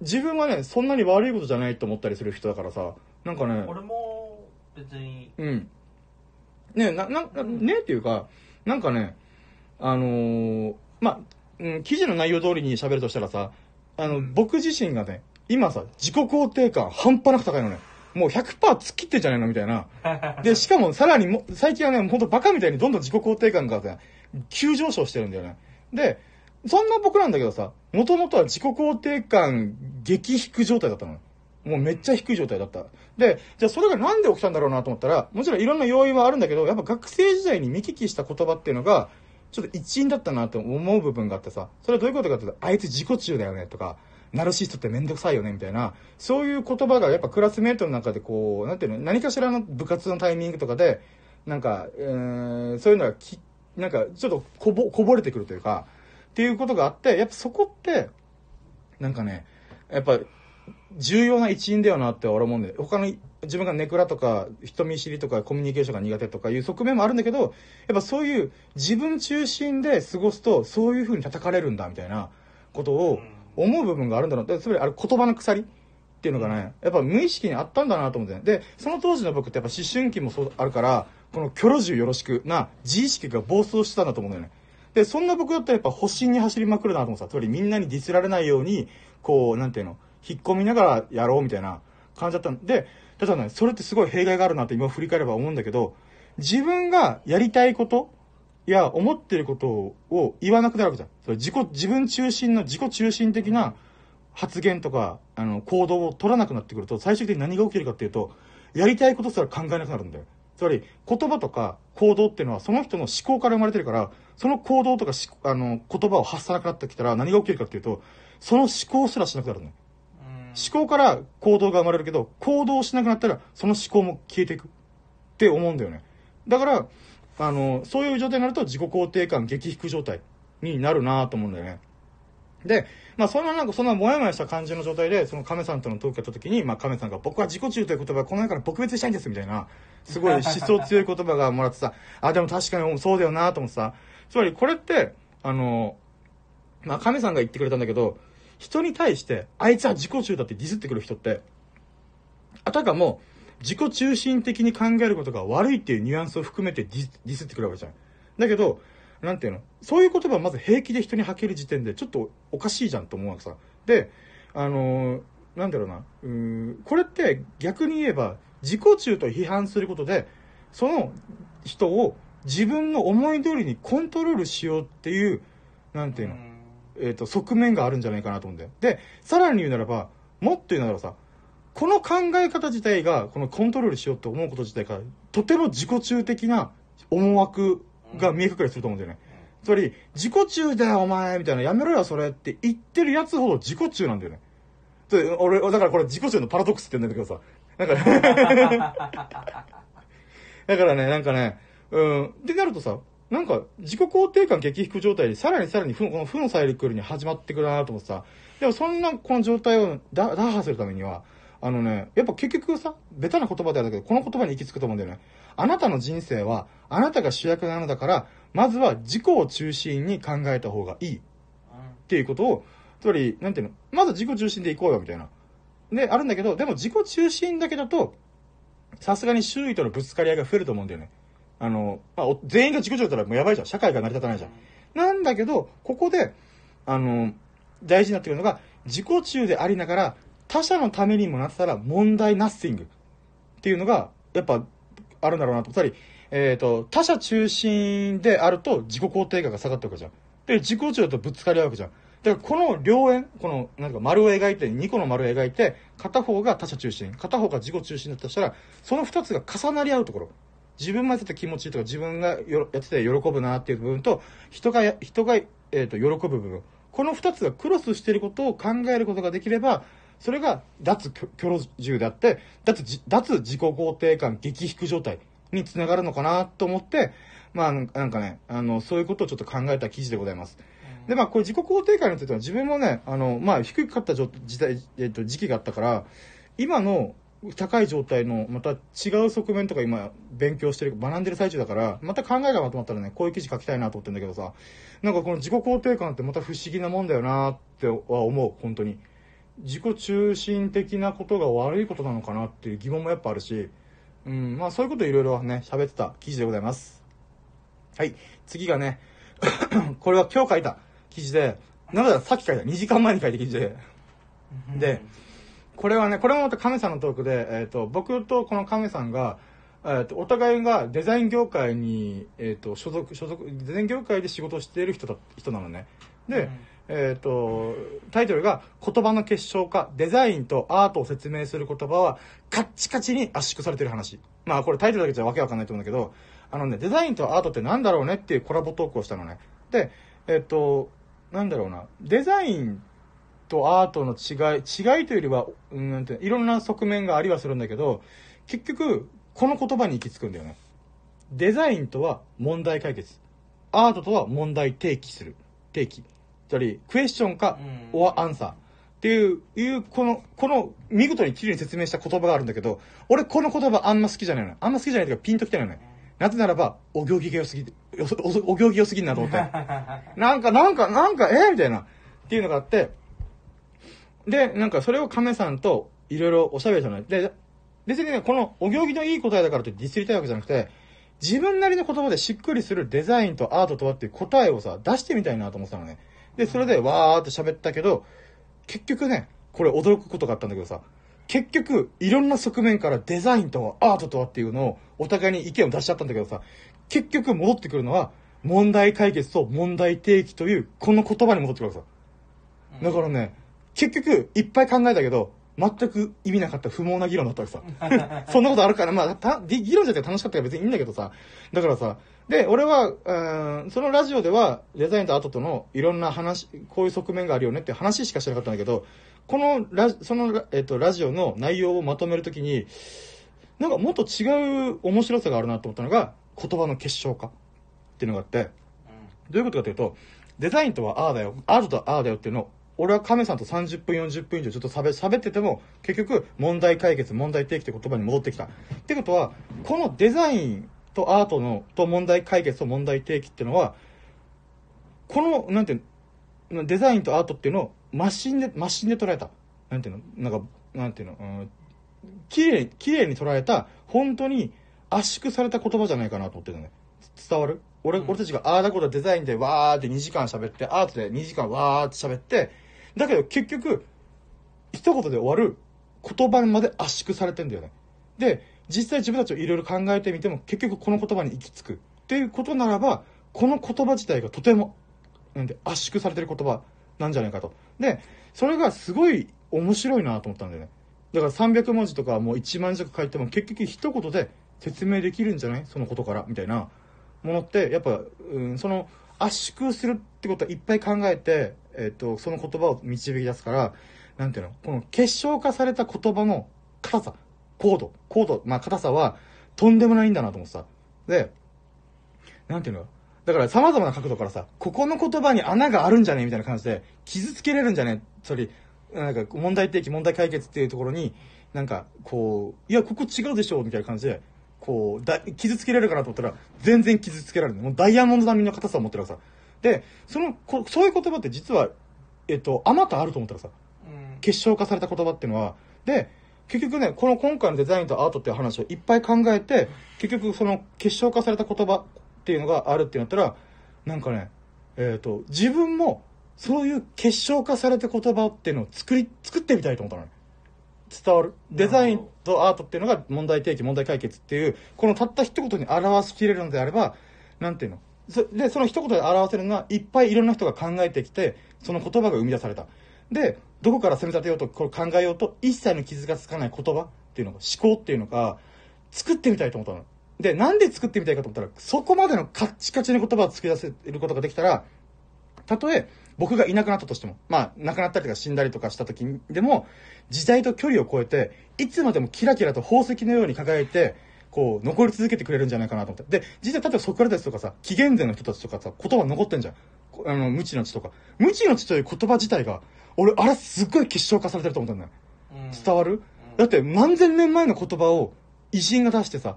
自分はね、そんなに悪いことじゃないと思ったりする人だからさ、なんかね、俺も、別に、うん。ねな、な、なねっていうか、なんかね、あのーまあ、うん、記事の内容通りに喋るとしたらさ、あの、僕自身がね、今さ、自己肯定感半端なく高いのね。もう100%突っ切ってんじゃないのみたいな。で、しかもさらにも、最近はね、ほんとバカみたいにどんどん自己肯定感がね、急上昇してるんだよね。で、そんな僕なんだけどさ、もともとは自己肯定感激低状態だったの。もうめっちゃ低い状態だった。で、じゃあそれがなんで起きたんだろうなと思ったら、もちろんいろんな要因はあるんだけど、やっぱ学生時代に見聞きした言葉っていうのが、ちょっと一因だったなって思う部分があってさ、それはどういうことかっていうと、あいつ自己中だよねとか、ナルシストってめんどくさいよねみたいな、そういう言葉がやっぱクラスメートの中でこう、なんていうの、何かしらの部活のタイミングとかで、なんか、えーそういうのがき、なんかちょっとこぼ、こぼれてくるというか、っていうことがあって、やっぱそこって、なんかね、やっぱ、重要な一因だよなって俺は思うんで、他の自分がネクラとか人見知りとかコミュニケーションが苦手とかいう側面もあるんだけど、やっぱそういう自分中心で過ごすとそういう風に叩かれるんだみたいなことを思う部分があるんだろう。つまりあれ言葉の鎖っていうのがね、やっぱ無意識にあったんだなと思ってね。で、その当時の僕ってやっぱ思春期もそうあるから、このキョロジュよろしくな自意識が暴走してたんだと思うんだよね。で、そんな僕だったらやっぱ保身に走りまくるなと思ってさ、つまりみんなにディスられないように、こう、なんていうの、引っ込みながらやろうみたいな感じだったんで、ただね、それってすごい弊害があるなって今振り返れば思うんだけど、自分がやりたいことや思ってることを言わなくなるわけじゃん。それ自己、自分中心の自己中心的な発言とか、あの、行動を取らなくなってくると、最終的に何が起きるかっていうと、やりたいことすら考えなくなるんだよ。つつまり、言葉とか行動っていうのはその人の思考から生まれてるから、その行動とかしあの言葉を発さなくなってきたら何が起きるかっていうと、その思考すらしなくなるのね。思考から行動が生まれるけど、行動しなくなったら、その思考も消えていく。って思うんだよね。だから、あの、そういう状態になると自己肯定感激低状態になるなと思うんだよね。で、まあそんななんかそんなモヤモヤした感じの状態で、その亀さんとのトークやった時に、まあ亀さんが僕は自己中という言葉はこの世から撲滅したいんですみたいな、すごい思想強い言葉がもらってさ、あ、でも確かにそうだよなと思ってさ、つまりこれって、あの、まあ亀さんが言ってくれたんだけど、人に対して、あいつは自己中だってディスってくる人って、あたかも自己中心的に考えることが悪いっていうニュアンスを含めてディスディスってくるわけじゃん。だけど、なんていうの？そういう言葉をまず平気で人に吐ける時点でちょっとおかしいじゃんと思うわけさ。で、あのーなんだろうな、うーん、これって逆に言えば自己中と批判することで、その人を自分の思い通りにコントロールしようっていう、なんていうの、えっ、と、側面があるんじゃないかなと思うんだよ。で、さらに言うならば、もっと言うならばさ、この考え方自体が、このコントロールしようと思うこと自体が、とても自己中的な思惑が見え隠れすると思うんだよね。つまり、自己中だよお前みたいな、やめろよそれって言ってるやつほど自己中なんだよね。で俺、だからこれ自己中のパラドックスって言うんだけどさ、なんか、だからね、なんかね、うん、ってなるとさ、なんか、自己肯定感激低状態で、さらにさらに負の、この負のサイクルに始まってくるなと思ってさ、でもそんな、この状態を打打破するためには、あのね、やっぱ結局さ、ベタな言葉であるけど、この言葉に行き着くと思うんだよね。あなたの人生は、あなたが主役なのだから、まずは自己を中心に考えた方がいいっていうことを、つまり、なんていうの、まず自己中心で行こうよ、みたいな。で、あるんだけど、でも自己中心だけだと、さすがに周囲とのぶつかり合いが増えると思うんだよね。あの、まあ、全員が自己中だったらもうやばいじゃん。社会が成り立たないじゃん。なんだけど、ここで、あの、大事になってくるのが、自己中でありながら、他者のためにもなったら問題ナッシングっていうのが、やっぱ、あるんだろうなと。つまり、えっ、と、他者中心であると自己肯定感が下がっていくわけじゃん。で、自己中だとぶつかり合うわけじゃん。だからこの両円、この、なんか丸を描いて、2個の丸を描いて、片方が他者中心、片方が自己中心だとしたら、その2つが重なり合うところ。自分がやってて気持ちいいとか、自分がよやってて喜ぶなっていう部分と、人が、人が、えっ、と、喜ぶ部分。この2つがクロスしていることを考えることができれば、それが脱キョロ銃であって、脱じ、脱自己肯定感激低状態につながるのかなと思って、まあ、なんかね、あの、そういうことをちょっと考えた記事でございます。で、まあ、これ自己肯定感については自分もね、あの、まあ、低かった状時代、えっと、時期があったから、今の高い状態のまた違う側面とか今勉強してる、学んでる最中だから、また考えがまとまったらね、こういう記事書きたいなと思ってんだけどさ、なんかこの自己肯定感ってまた不思議なもんだよなっては思う、本当に。自己中心的なことが悪いことなのかなっていう疑問もやっぱあるし、うん、まあそういうこといろいろね、喋ってた記事でございます。はい、次がね、これは今日書いた記事で、なんださっき書いた、2時間前に書いた記事で、で、これはね、これもまた亀さんのトークで、えっ、と、僕とこの亀さんが、えっ、と、お互いがデザイン業界に、えっ、と、所属、所属、デザイン業界で仕事をしている人だ、人なのね。で、えっ、と、タイトルが、言葉の結晶化、デザインとアートを説明する言葉は、カッチカチに圧縮されてる話。まあ、これタイトルだけじゃわけわかんないと思うんだけど、あのね、デザインとアートってなんだろうねっていうコラボトークをしたのね。で、えっ、と、なんだろうな、デザインとアートの違い、違いというよりは、うん、なんていろんな側面がありはするんだけど、結局、この言葉に行き着くんだよね。デザインとは問題解決。アートとは問題提起する。提起。つまり、クエスチョンか、うんオアアンサー。っていう、いう、この、この、見事に綺麗に説明した言葉があるんだけど、俺この言葉あんま好きじゃないの。あんま好きじゃないというかピンときてないのね。なぜならば、お行儀が良すぎて、おお行儀良すぎんなと思って。なんか、なんか、なんか、えみたいな。っていうのがあって、で、なんかそれを亀さんといろいろおしゃべりしたのね。で、別にね、このお行儀のいい答えだからとディスりたいわけじゃなくて、自分なりの言葉でしっくりするデザインとアートとはっていう答えをさ、出してみたいなと思ってたのね。で、それでわーって喋ったけど、結局ね、これ驚くことがあったんだけどさ、結局、いろんな側面からデザインとはアートとはっていうのをお互いに意見を出しちゃったんだけどさ、結局戻ってくるのは、問題解決と問題提起という、この言葉に戻ってくるわけさ。だからね、結局、いっぱい考えたけど、全く意味なかった不毛な議論だったわけさ。そんなことあるから、まあ、た議論自体楽しかったから別にいいんだけどさ。だからさ、で、俺は、うん、そのラジオでは、デザインとアートとのいろんな話、こういう側面があるよねって話しかしなかったんだけど、このラ、その、えっと、ラジオの内容をまとめるときに、なんかもっと違う面白さがあるなと思ったのが、言葉の結晶化っていうのがあって、どういうことかというと、デザインとはああだよ、アートとはああだよっていうのを、俺は亀さんと30分、40分以上ちょっと喋ってても、結局、問題解決、問題提起って言葉に戻ってきた。ってことは、このデザインとアートの、と問題解決と問題提起っていうのは、この、なんていうの、デザインとアートっていうのを、マシンで、マシンで捉えた。なんていうのなんか、なんていうのうん、綺麗に、綺麗に捉えた、本当に圧縮された言葉じゃないかなと思ってるのね。伝わる？俺、うん俺たちがああだこだデザインでわーって2時間喋って、アートで2時間わーって喋って、だけど結局、一言で終わる言葉まで圧縮されてんだよね。で、実際自分たちをいろいろ考えてみても、結局この言葉に行き着く。っていうことならば、この言葉自体がとても、なんで圧縮されてる言葉なんじゃないかと。で、それがすごい面白いなと思ったんだよね。だから300文字とかもう1万字とか書いても結局一言で説明できるんじゃない？そのことから、みたいなものって、やっぱ、うん、その圧縮するってことはいっぱい考えて、えっ、と、その言葉を導き出すから、なんていうの？この結晶化された言葉の硬さ、高度、高度、まあ硬さはとんでもないんだなと思ってさ。で、なんていうの？だから様々な角度からさ、ここの言葉に穴があるんじゃね？みたいな感じで、傷つけれるんじゃね？それ、なんか問題提起、問題解決っていうところに、なんか、こう、いや、ここ違うでしょ？みたいな感じで、こう、だ傷つけれるかなと思ったら、全然傷つけられない。もうダイヤモンド並みの硬さを持ってるからさ。で、その、こそういう言葉って実は、えっと、あまたあると思ったらさ、うん結晶化された言葉っていうのは、で、結局ね、この今回のデザインとアートっていう話をいっぱい考えて、結局その結晶化された言葉っていうのがあるってなったら、なんかね、えっ、と、自分もそういう結晶化された言葉っていうのを作り、作ってみたいと思ったのね。伝わる。デザインとアートっていうのが問題提起、問題解決っていう、このたった一言に表しきれるのであれば、なんていうの？そで、その一言で表せるのは、いっぱいいろんな人が考えてきて、その言葉が生み出された。で、どこから攻め立てようと、これ考えようと、一切の傷がつかない言葉っていうのが、思考っていうのが、作ってみたいと思ったの。で、なんで作ってみたいかと思ったら、そこまでのカッチカチの言葉を作り出せることができたら、たとえ僕がいなくなったとしても、まあ、亡くなったりとか死んだりとかした時でも、時代と距離を超えて、いつまでもキラキラと宝石のように輝いて、こう、残り続けてくれるんじゃないかなと思って。で、実際、例えばソクラテスとかさ、紀元前の人たちとかさ、言葉残ってんじゃん。こあの、無知の知とか。無知の知という言葉自体が、俺、あれすっごい結晶化されてると思ったんだよ。うん伝わる、だって何千年前の言葉を偉人が出してさ、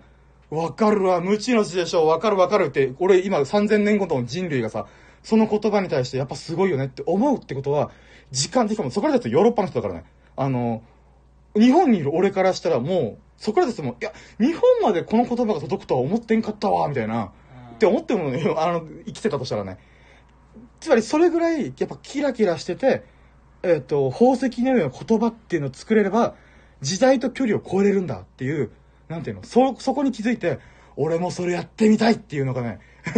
わかるわ、無知の知でしょ、わかるわかるって、俺今3000年後の人類がさ、その言葉に対してやっぱすごいよねって思うってことは、時間的かも、ソクラテスヨーロッパの人だからね。あの、日本にいる俺からしたらもう、ソクラテスも、いや、日本までこの言葉が届くとは思ってんかったわ、みたいな。って思ってもね、あの、生きてたとしたらね。つまりそれぐらい、やっぱキラキラしてて、えっ、と、宝石のような言葉っていうのを作れれば、時代と距離を超えれるんだっていう、なんていうの、そ、そこに気づいて、俺もそれやってみたいっていうのがね、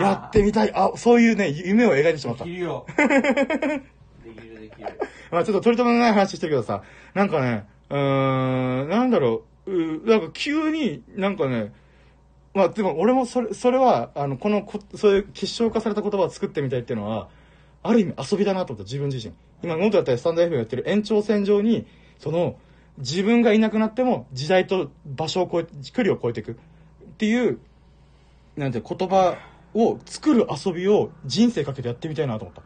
やってみたい。あ、そういうね、夢を描いてしまったでき。るよできるできる まあちょっと取り留めのない話してるけどさ、なんかね、うーん、なんだろう、うなんか急になんかね、まあでも俺もそれ、それは、あの、このこ、そういう結晶化された言葉を作ってみたいっていうのは、ある意味遊びだなと思った、自分自身。今、ノートだったりスタンド F やってる延長線上に、その、自分がいなくなっても時代と場所を超えて、距離を超えていくっていう、なんて言葉を作る遊びを人生かけてやってみたいなと思った。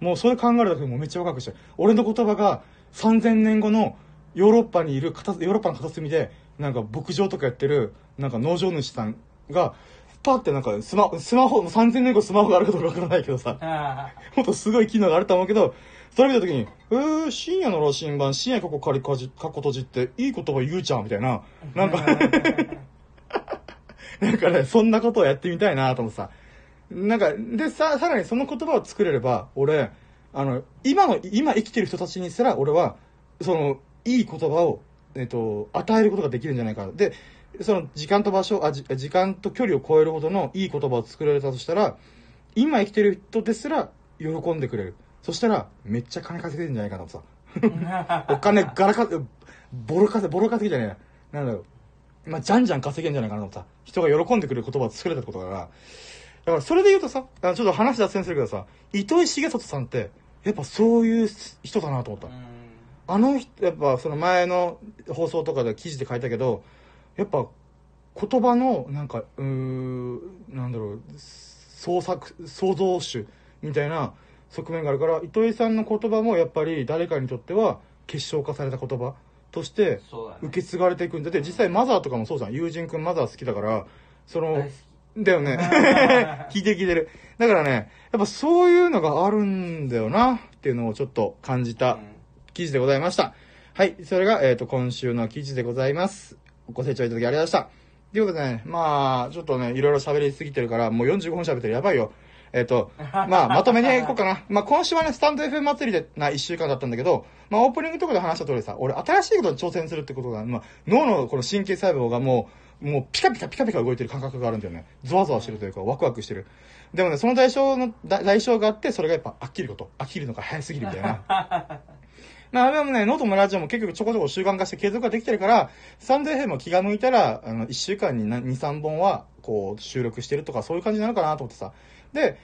もうそれ考えるだけでもうめっちゃワクワクして俺の言葉が3000年後のヨーロッパにいる片ヨーロッパの片隅でなんか牧場とかやってるなんか農場主さんがパってなんかスマスマホ3000年後スマホがあるかどうかわからないけどさあもっとすごい機能があると思うけどそれ見た時に「えー、深夜の羅針盤深夜ここ仮かじかっこ閉じっていい言葉言うじゃん」みたいななんか なんかね、そんなことをやってみたいなと思ってさ。なんか、で、さ、さらにその言葉を作れれば、俺、あの、今の、今生きてる人たちにすら、俺は、その、いい言葉を、えっと、与えることができるんじゃないかな。で、その、時間と場所、あ、じ時間と距離を超えるほどのいい言葉を作られたとしたら、今生きてる人ですら、喜んでくれる。そしたら、めっちゃ金稼げるんじゃないかなとさ。お金ガラか、ボロ稼ぎ、ボロ稼ぎじゃねえな。なんだろう。まあ、じゃんじゃん稼げんじゃないかなとさ。人が喜んでくれる言葉を作れたことだから。だから、それで言うとさ、あちょっと話脱線するけどさ、糸井重里さんって、やっぱそういう人だなと思った。あの人、やっぱその前の放送とかで記事で書いたけど、やっぱ言葉のなんか、うーなんだろう、創作、創造主みたいな側面があるから、糸井さんの言葉もやっぱり誰かにとっては結晶化された言葉として受け継がれていくんだって、実際マザーとかもそうじゃん。友人くんマザー好きだから、そのだよね。聞いてる聞いてる。だからね、やっぱそういうのがあるんだよな、っていうのをちょっと感じた記事でございました。はい。それが、えっ、と、今週の記事でございます。ご清聴いただきありがとうございました。ということでね、まあ、ちょっとね、いろいろ喋りすぎてるから、もう45分喋ってる。やばいよ。えっ、と、まあ、まとめにいこうかな。まあ、今週はね、スタンド FM 祭りでな1週間だったんだけど、まあ、オープニングとかで話した通りさ、俺、新しいことに挑戦するってことが、まあ、脳のこの神経細胞がもう、もうピカピカピカピカ動いてる感覚があるんだよね。ゾワゾワしてるというか、ワクワクしてる。でもね、その代償の、代償があって、それがやっぱ飽きること。飽きるのが早すぎるみたいな。まあでもね、ノートもラジオも結局ちょこちょこ習慣化して継続ができてるから、スタンド FM も気が向いたら、あの、1週間に2、3本は、こう、収録してるとか、そういう感じなのかなと思ってさ。で、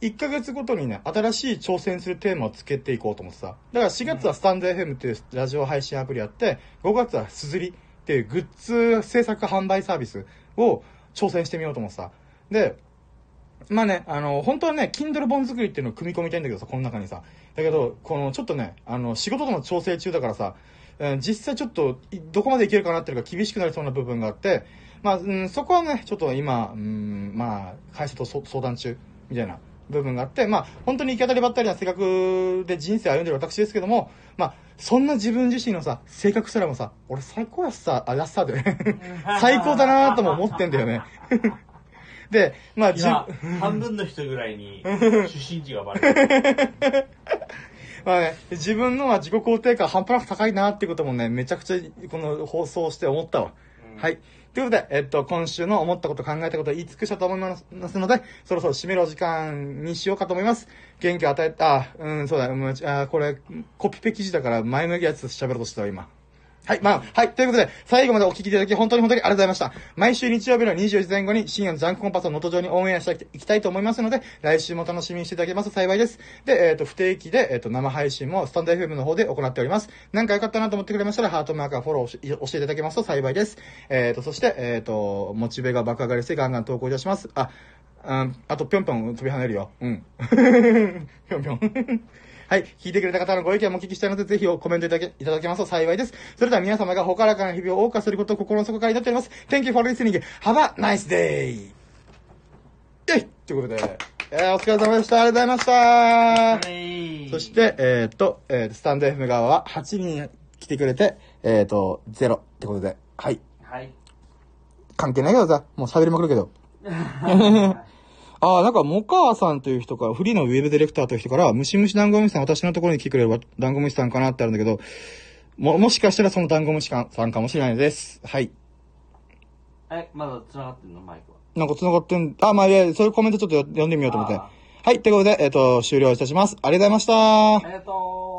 1ヶ月ごとにね、新しい挑戦するテーマをつけていこうと思ってさ。だから4月はスタンド FM っていうラジオ配信アプリやって、5月はすずりっていうグッズ制作販売サービスを挑戦してみようと思ってさ。で、まあね、あの、本当はね、Kindle 本作りっていうのを組み込みたいんだけどさ、この中にさ。だけど、この、ちょっとね、あの、仕事との調整中だからさ、えー実際ちょっと、いどこまでいけるかなっていうのが厳しくなりそうな部分があって、まあ、うん、そこはね、ちょっと今、うん、まあ、会社とそ相談中、みたいな部分があって、まあ、本当に行き当たりばったりな性格で人生歩んでる私ですけども、まあ、そんな自分自身のさ、性格すらもさ、俺最高やっさ、あ、やっさで、最高だなとも思ってんだよね。で、まあ、じ今、半分の人ぐらいに 出身地がバレてる。まあね、自分のは自己肯定感半端なく高いなっていうこともね、めちゃくちゃこの放送して思ったわ。うんはい。ということで、えっと、今週の思ったこと考えたことを言い尽くしたと思いますので、そろそろ締めるお時間にしようかと思います。元気を与えた、あ、うん、そうだ、うん、あ、これ、コピペ記事だから前向きやつ喋ろうとしたわ、今。はい、まあ、はい、ということで、最後までお聞きいただき、本当に本当にありがとうございました。毎週日曜日の24時前後に深夜のジャンクコンパスを能登上にオンエアしていきたいと思いますので、来週も楽しみにしていただけますと幸いです。で、えっ、と、不定期で、えっ、と、生配信もスタンド FM の方で行っております。なんか良かったなと思ってくれましたら、ハートマークやフォローし教えていただけますと幸いです。えっ、と、そして、えっ、と、モチベが爆上がりしてガンガン投稿いたします。あ、うん、あと、ぴょんぴょん飛び跳ねるよ。うん。ぴょんぴょん。はい。聞いてくれた方のご意見もお聞きしたいので、ぜひコメントいただけいただけますと幸いです。それでは皆様がほからかな日々を謳歌することを心の底から祈っております。Thank you for listening. Have a nice day! えいということで、えー、お疲れ様でした。ありがとうございました。はいそして、えっ、と、えー、スタンド FM 側は8人来てくれて、えっ、と、0ってことで、はい。はい。関係ないけどさ、もう喋りまくるけど。ああ、なんか、モカーさんという人から、フリーのウェブディレクターという人から、ムシムシダンゴムシさん、私のところに来てくれるダンゴムシさんかなってあるんだけど、も、もしかしたらそのダンゴムシさんかもしれないです。はい。え、まだ繋がってんの？マイクは。なんか繋がってん、あ、まあ、いや、そういうコメントちょっと読んでみようと思って。あはい、ということで、えっ、と、終了いたします。ありがとうございましたあ。りがとう